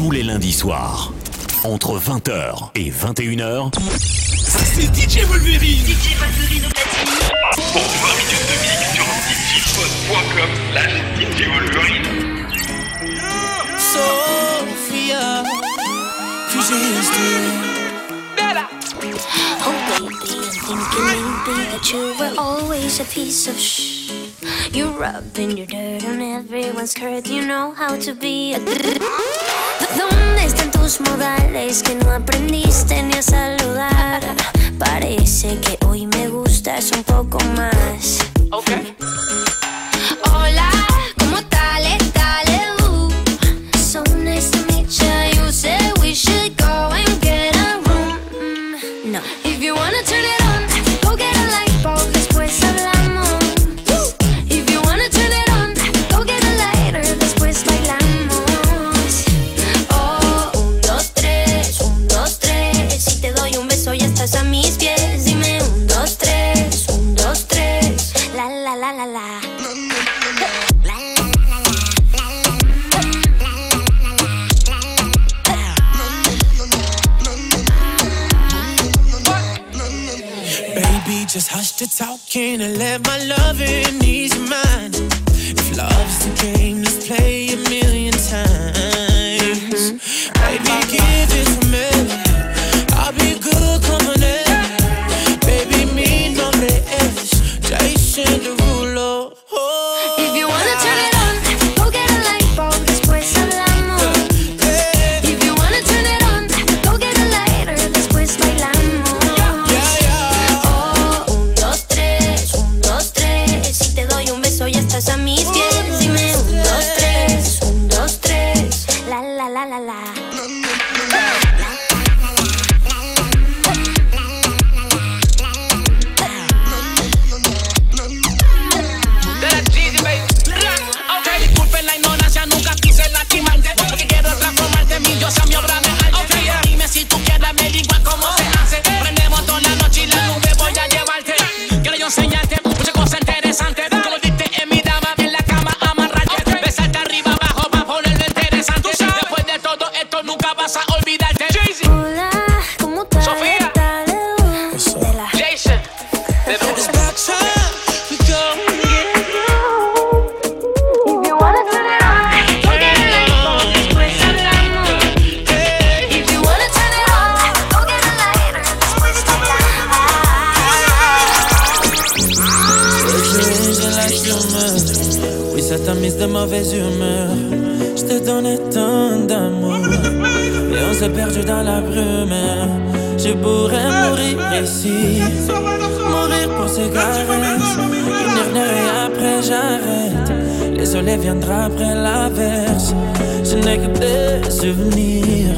tous les lundis soirs. Entre 20h et 21h, c'est DJ Wolverine. DJ Wolverine au platine. Pour 20 minutes de mix sur djpod.com slash DJ Wolverine. Sophia, Oh baby, I'm thinking maybe that you were always a piece of shh. You rubbing your dirt on everyone's skirt, you know how to be a ¿Dónde están tus modales que no aprendiste ni a saludar? Parece que hoy me gustas un poco más. Okay. Hola, hush talking and let my loving ease your mind. If love's the game, let's play a million times. Caresses. Une après j'arrête. Soleils viendra après. Je n'ai que des souvenirs.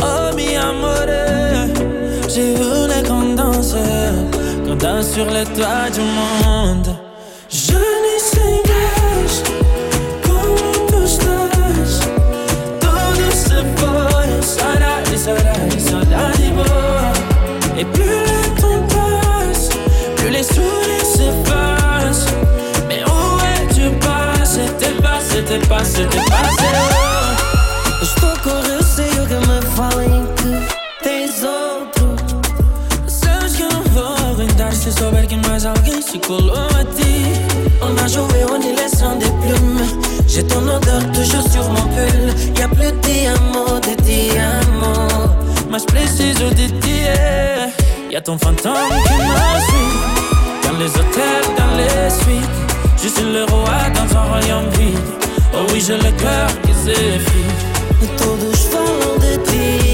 Oh mi amore, j'ai voulu qu'on danse, qu'on danse sur les toits du monde. Je se le T'es passé, t'es passé, oh. Estou com receio que me falem que tens outro. Sabes que eu não vou aguentar se souber que mais alguém se colou a ti. On a joué en élection des plumes. J'ai ton odeur toujours sur mon pull. Y'a plus de diamants, de diamants. Mas preciso de ti. é. Y'a ton fantôme qui me suit. Dans les hôtels, dans les suites. Je suis le roi dans un royaume vide. Oh oui, j'ai le cœur qui s'effrite. Todos falam de ti.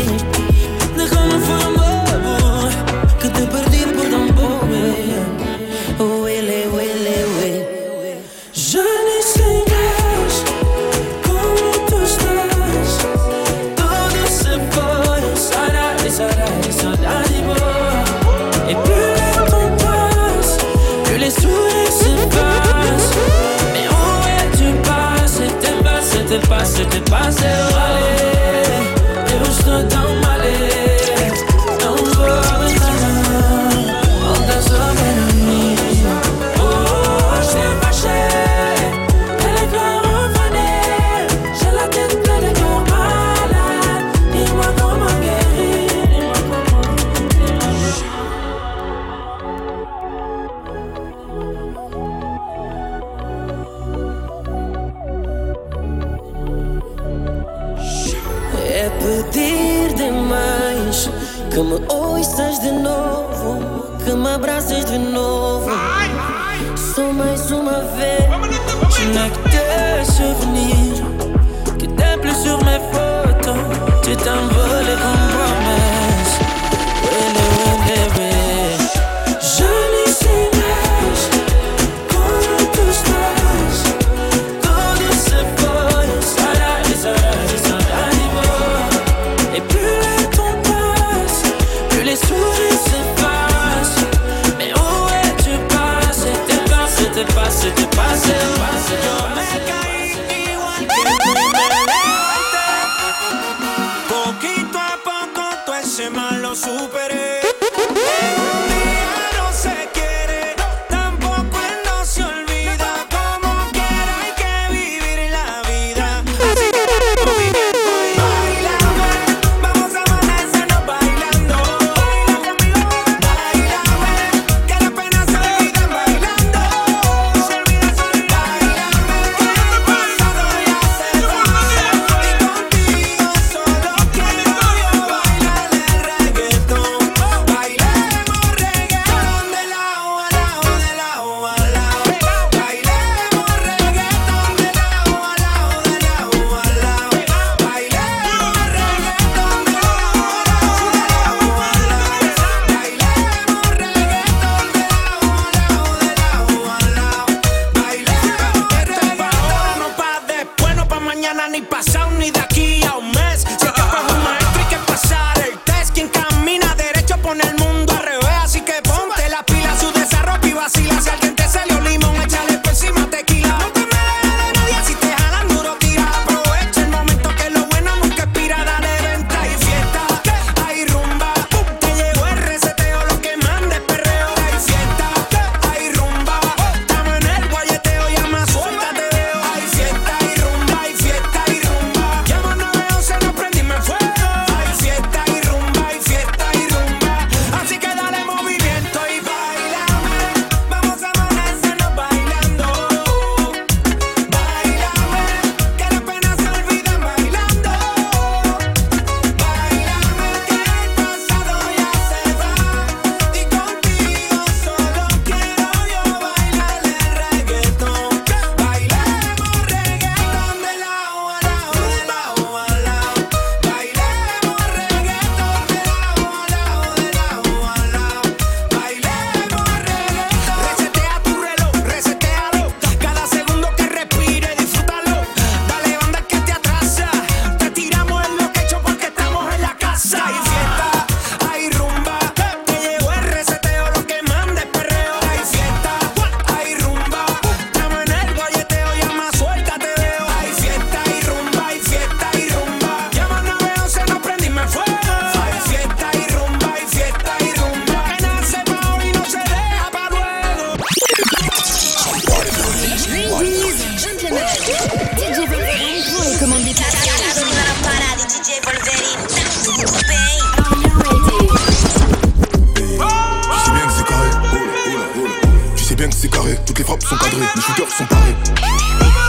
Toutes les frappes sont cadrées, les shooters sont parés.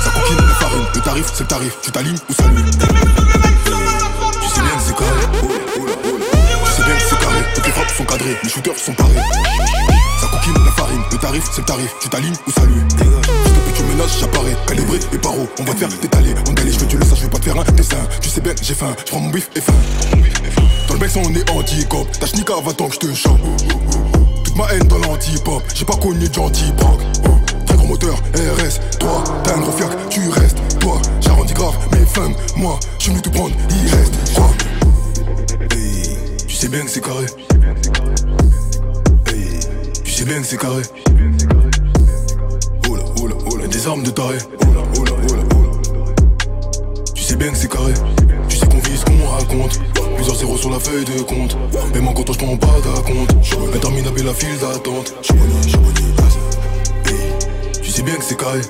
Ça coquine la farine. Le tarif, c'est le tarif. Tu t'alignes ou salut. Tu sais bien que c'est carré. Tu sais bien que c'est carré. Toutes les frappes sont cadrées, les shooters sont parés. Ça coquine la farine. Le tarif, c'est le tarif. Tu t'alignes ou salut. Depuis que tu menaces, j'apparais. Calibré et paro. On va te faire détaler. On d'aller, je veux tu le saches, je vais pas te faire un dessin. Tu sais bien j'ai faim. Je prends mon bif et faim. Dans le baisson, on est anti-cop. Ta schnika va tant que je te chope. Toute ma haine dans l'anti-pop. J'ai pas connu. Très moteur, RS. Toi, t'as un gros fiac, tu restes. Toi, j'arrondis grave mes flingues. Moi, je suis te prendre, il reste. Quoi Tu sais bien que c'est carré. Tu sais bien que c'est carré. Oh là, oh oh des armes de taré. Oh oh oh là. Tu sais bien que c'est carré. Tu sais qu'on vise, qu'on raconte. Plusieurs zéros sur la feuille de compte. Même en compte, je prends pas d'acompte. Interminable la file d'attente. Tu sais bien que c'est carré.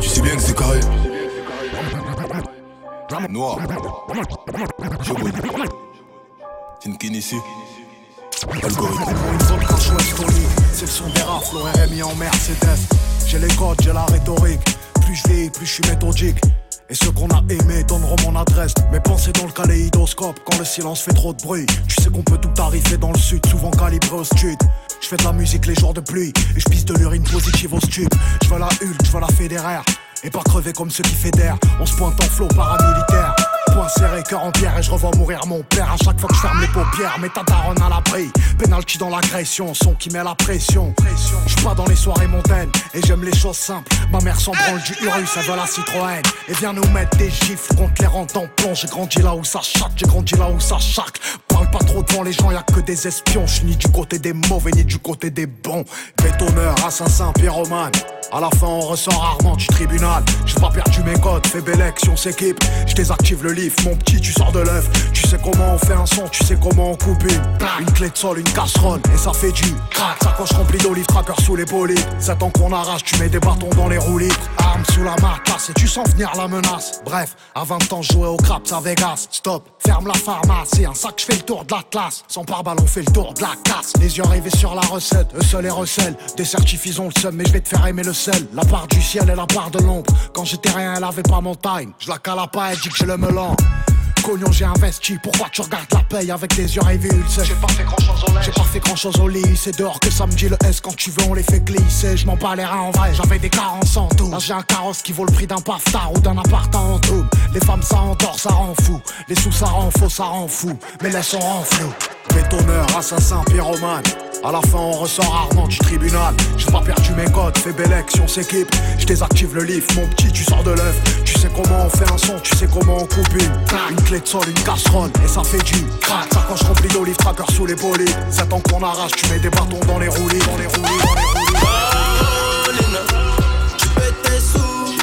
Tu sais bien que c'est carré. Noir. Algorithme. Une ton lit C'est le son des rafles, RMI en Mercedes J'ai les codes, j'ai la rhétorique Plus je vis, plus je suis méthodique Et ceux qu'on a aimés donneront mon adresse. Mes pensées dans le kaléidoscope quand le silence fait trop de bruit. Tu sais qu'on peut tout arriver dans le sud, souvent calibré au sud. Je fais de la musique les jours de pluie et je pisse de l'urine positive au stup. Je veux la Hulk, je veux la fédéraire. Et pas crever comme ceux qui fédèrent. On se pointe en flot paramilitaire. Serré, cœur en pierre et je revois mourir mon père à chaque fois que je ferme les paupières. Mais ta daronne à l'abri, penalty dans l'agression, son qui met la pression. Je pas dans les soirées montaines et j'aime les choses simples. Ma mère s'en branle du Urus, elle veut la Citroën. Et vient nous mettre des gifles contre les rentes en plomb. J'ai grandi là où ça chaque, j'ai grandi là où ça chaque. Parle pas trop devant les gens, y a que des espions. Je ni du côté des mauvais ni du côté des bons. Bétonneur, assassin, pyromane. À la fin, on ressort rarement du tribunal. J'ai pas perdu mes codes, fais belle si on s'équipe. Je désactive le lift, mon petit, tu sors de l'œuf. Tu sais comment on fait un son, tu sais comment on coupe une. Une clé de sol, une casserole, et ça fait du crack. Sacoche remplie d'olives, tracker sous les bolides. C'est temps qu'on arrache, tu mets des bâtons dans les roues libres. Arme sous la marcasse, et tu sens venir la menace. Bref, à 20 ans, je jouais au craps à Vegas. Stop, ferme la pharmacie, un sac, je fais le tour de la classe. Sans pare-balles, on fait le tour de la casse. Les yeux rivés sur la recette, eux seuls et recèlent. Des ont le seum, mais je vais te faire aimer le sel. La part du ciel et la part de l'ombre. Quand j'étais rien, elle avait pas mon time. Je la cala pas, elle dit que j'ai le melon. Cognon, j'ai investi. Pourquoi tu regardes la paye avec des yeux rivés J'ai pas fait grand chose au lit. J'ai pas fait grand chose au lit. C'est dehors que ça me dit le S. Quand tu veux, on les fait glisser. Je m'en bats les reins en vrai. J'avais des carences en tout. Là, j'ai un carrosse qui vaut le prix d'un paftar ou d'un appart en tout. Les femmes, ça endort, ça rend fou. Les sous, ça rend faux, ça rend fou. Mais laisse on rend flou. Bétonneur, assassin, pyromane. À la fin, on ressort rarement du tribunal. J'ai pas perdu mes codes, fais belle si on s'équipe. Je désactive le lift, mon petit, tu sors de l'œuf. Tu sais comment on fait un son, tu sais comment on coupe une. Une clé de sol, une casserole, et ça fait du crack. Sacoche remplie d'olive, tracker sous les bolides. C'est temps qu'on arrache, tu mets des bâtons dans les roulis, dans les roulis, dans les roulis. Sous.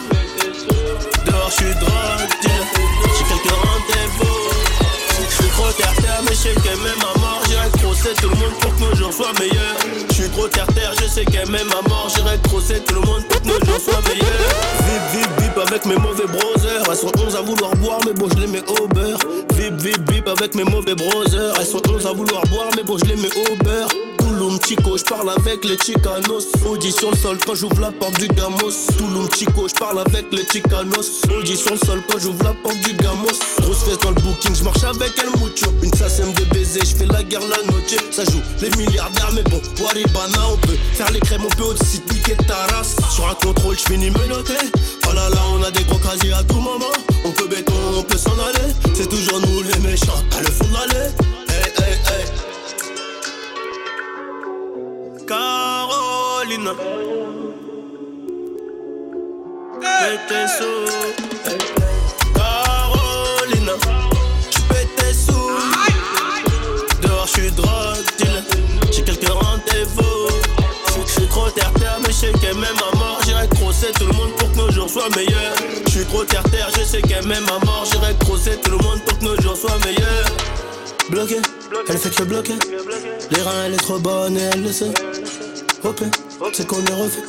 Je j'ai quelques rendez-vous. Je trop terre-terre, mais je tout le monde pour que nos soient meilleurs. Je suis trop terre-terre, je sais que même à mort, j'irai crosser tout le monde pour que nos jours soient meilleurs. Vip, vip, vip avec mes mauvais brothers. Elles sont 11 à vouloir boire, mais bon, je les mets au beurre. Vip, vip, vip avec mes mauvais brothers. Elles sont 11 à vouloir boire, mais bon, je les mets au beurre. Touloum Chico, je parle avec les Chicanos. Audition le sol quand j'ouvre la porte du Gamos. Touloum Chico, je parle avec les Chicanos. Audition le sol quand j'ouvre la porte du Gamos. Grosse fête dans le booking, je marche avec El Mucho. Une sème de baiser, je fais la guerre la noche. Ça joue les milliardaires, mais bon, Waribana, on peut faire les crèmes, on peut aussi piquer ta race. Sur un contrôle, je finis menotté. Oh là là, on a des gros casiers à tout moment. On peut béton, on peut s'en aller. C'est toujours nous les méchants, à le fond. Hey, hey, hey. Carolina. Pète tes sous. Carolina. Tu pètes tes sous. Dehors, je suis drogue dealer. J'ai quelques rendez-vous. Je suis trop terre-terre, mais je sais que même à mort, j'irai crosser tout le monde pour que nos jours soient meilleurs. Je suis trop terre-terre, je sais que même à mort, j'irai crosser tout le monde pour que nos jours soient meilleurs. Bloqué, elle fait que bloquer. Les reins, elle est trop bonne et elle le sait. OP, c'est qu'on est refait.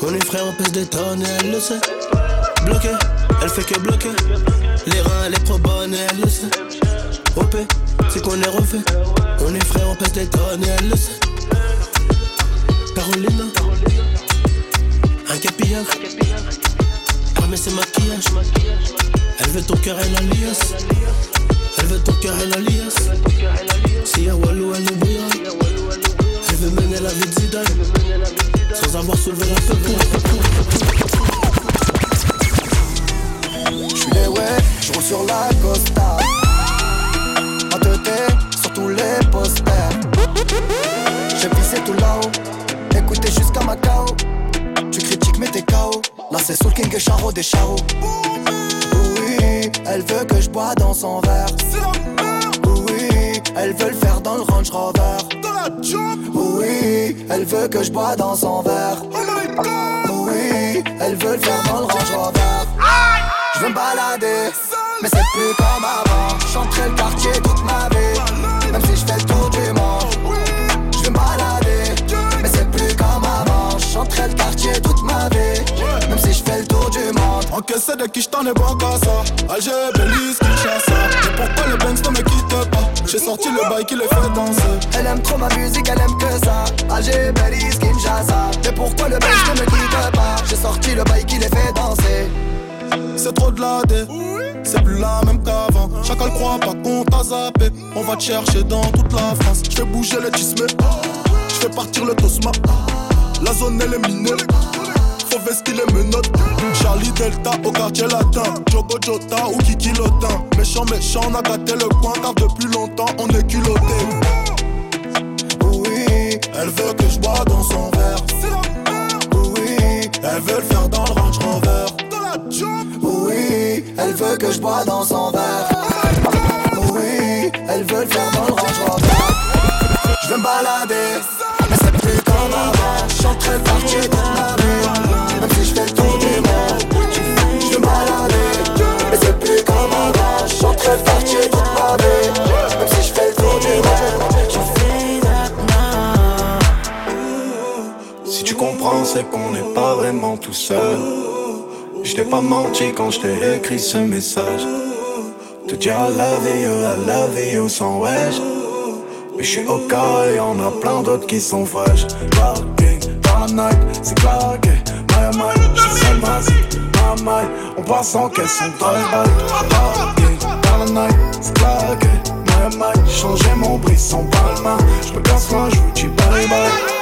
On est frère, on pèse des tonnes et elle le sait. Bloqué, elle fait que bloquer. Les reins, elle est trop bonne et elle le sait. OP, c'est qu'on est refait. On est frère, on pèse des tonnes et elle le sait. Carolina, un capillard. Armé ses maquillages. Elle veut ton cœur et l'alias. Elle veut ton cœur et l'alias. Si y'a Walou, elle nous brillera. Elle veut mener la vie de Zidane. Sans avoir soulevé la J'suis les ouais, j'roule sur la Costa. Ma tête sur tous les posters. J'ai pissé tout là-haut, écoutez jusqu'à Macao. Tu critiques mais t'es KO. Là c'est Soul King et Charo des Charo. Elle veut que je bois dans son verre. Oui, elle veut le faire dans le Range Rover. Oui, elle veut que je bois dans son verre. Oui, elle veut le faire dans le Range Rover. Je veux me balader, mais c'est plus comme avant. J'entrais le quartier toute ma vie, même si je fais le tour du monde. Je veux me balader, mais c'est plus comme avant. J'entrais le quartier toute ma vie, Encaissé de qui j't'en ai bon qu'à ça Alger, Belize, Kinshasa Mais pourquoi les banks ne me quittent pas J'ai sorti le bail qui les fait danser Elle aime trop ma musique, elle aime que ça. Alger, Belize, Kinshasa. Mais pourquoi le mec ne me quitte pas J'ai sorti le bail qui les fait danser. c'est trop de la dé. C'est plus la même qu'avant. Chacun le croit pas qu'on t'a zappé. On va te chercher dans toute la France. Je fais bouger les tismes. Je fais partir le tosma. La zone elle est minée. Faut vestir les menottes. Charlie Delta au quartier latin. Jogo Jota ou Kiki Lotin. Méchant, méchant, on a gâté le coin car depuis longtemps on est culotté. Oui, elle veut que je bois dans son verre. Oui, elle veut le faire dans le Range Rover. Oui, elle veut que je bois dans son verre. Oui, elle veut le faire dans le Range Rover. Je vais me balader, mais c'est plus comme avant. Je suis très parti toute ma qu'on n'est pas vraiment tout seul. Je t'ai pas menti quand je t'ai écrit ce message. Te dire I love you, I love you sans wesh. Mais je suis au cas et y'en a plein d'autres qui sont fraîches. Parking dans la night, c'est claqué. My my, je seul, vas-y, my my. On passe sans caisse, on drive Parking dans la night, c'est claqué. My my, changer mon brisson par la main. Je me casse loin, je vous dis bye bye.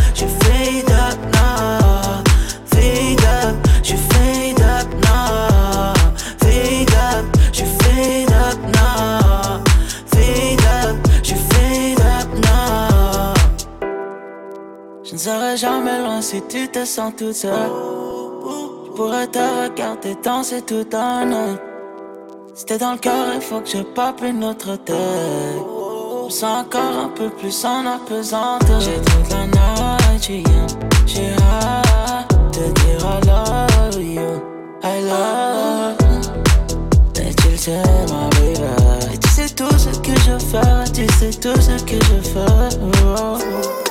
si tu te sens toute seule. Je pourrais te regarder danser tout un night. T'es dans le cœur, il faut que je pop une autre tête. Je me sens encore un peu plus en apesanteur. J'ai toute la night. J'ai hâte de dire I love you. I love. Et tu le sais, ma baby. Et tu sais tout ce que je fais. Tu sais tout ce que je fais. Oh.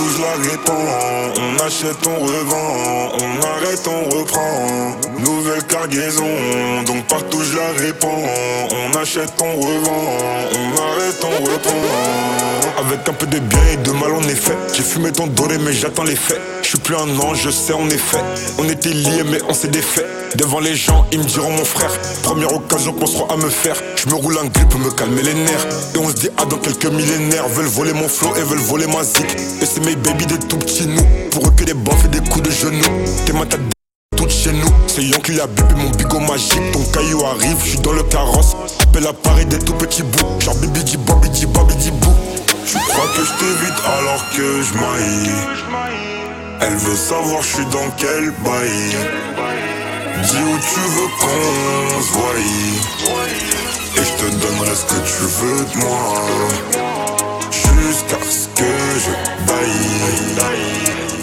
La On achète, on revend, on arrête, on reprend. Nouvelle cargaison, partout je la On achète, on revend, on arrête, on reprend Avec un peu de bien et de mal en effet J'ai fumé ton doré mais j'attends les faits Je suis plus un ange, je sais en effet On était liés mais on s'est défait Devant les gens, ils me diront mon frère. Première occasion qu'on sera à me faire. Je me roule un pour me calmer les nerfs. Et on se dit, ah, dans quelques millénaires. Veulent voler mon flow et veulent voler ma zik. Et c'est mes baby des tout petits nous. Pour eux que des baffes et des coups de genoux. T'es ma tête chez nous. C'est qui a bipé mon bigot magique. Ton caillou arrive, je suis dans le carrosse. Appelle à Paris des tout petits bouts. Genre bibi di bobi di bobi di bou. Tu crois que je alors que je. Elle veut savoir je suis dans quel bail. Dis où tu veux qu'on se voie Et je te donnerai ce que tu veux de moi Jusqu'à ce que je baille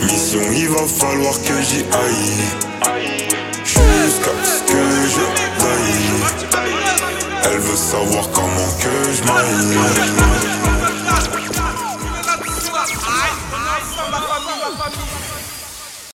Mission il va falloir que j'y aille Jusqu'à ce que je baille Elle veut savoir comment que je maille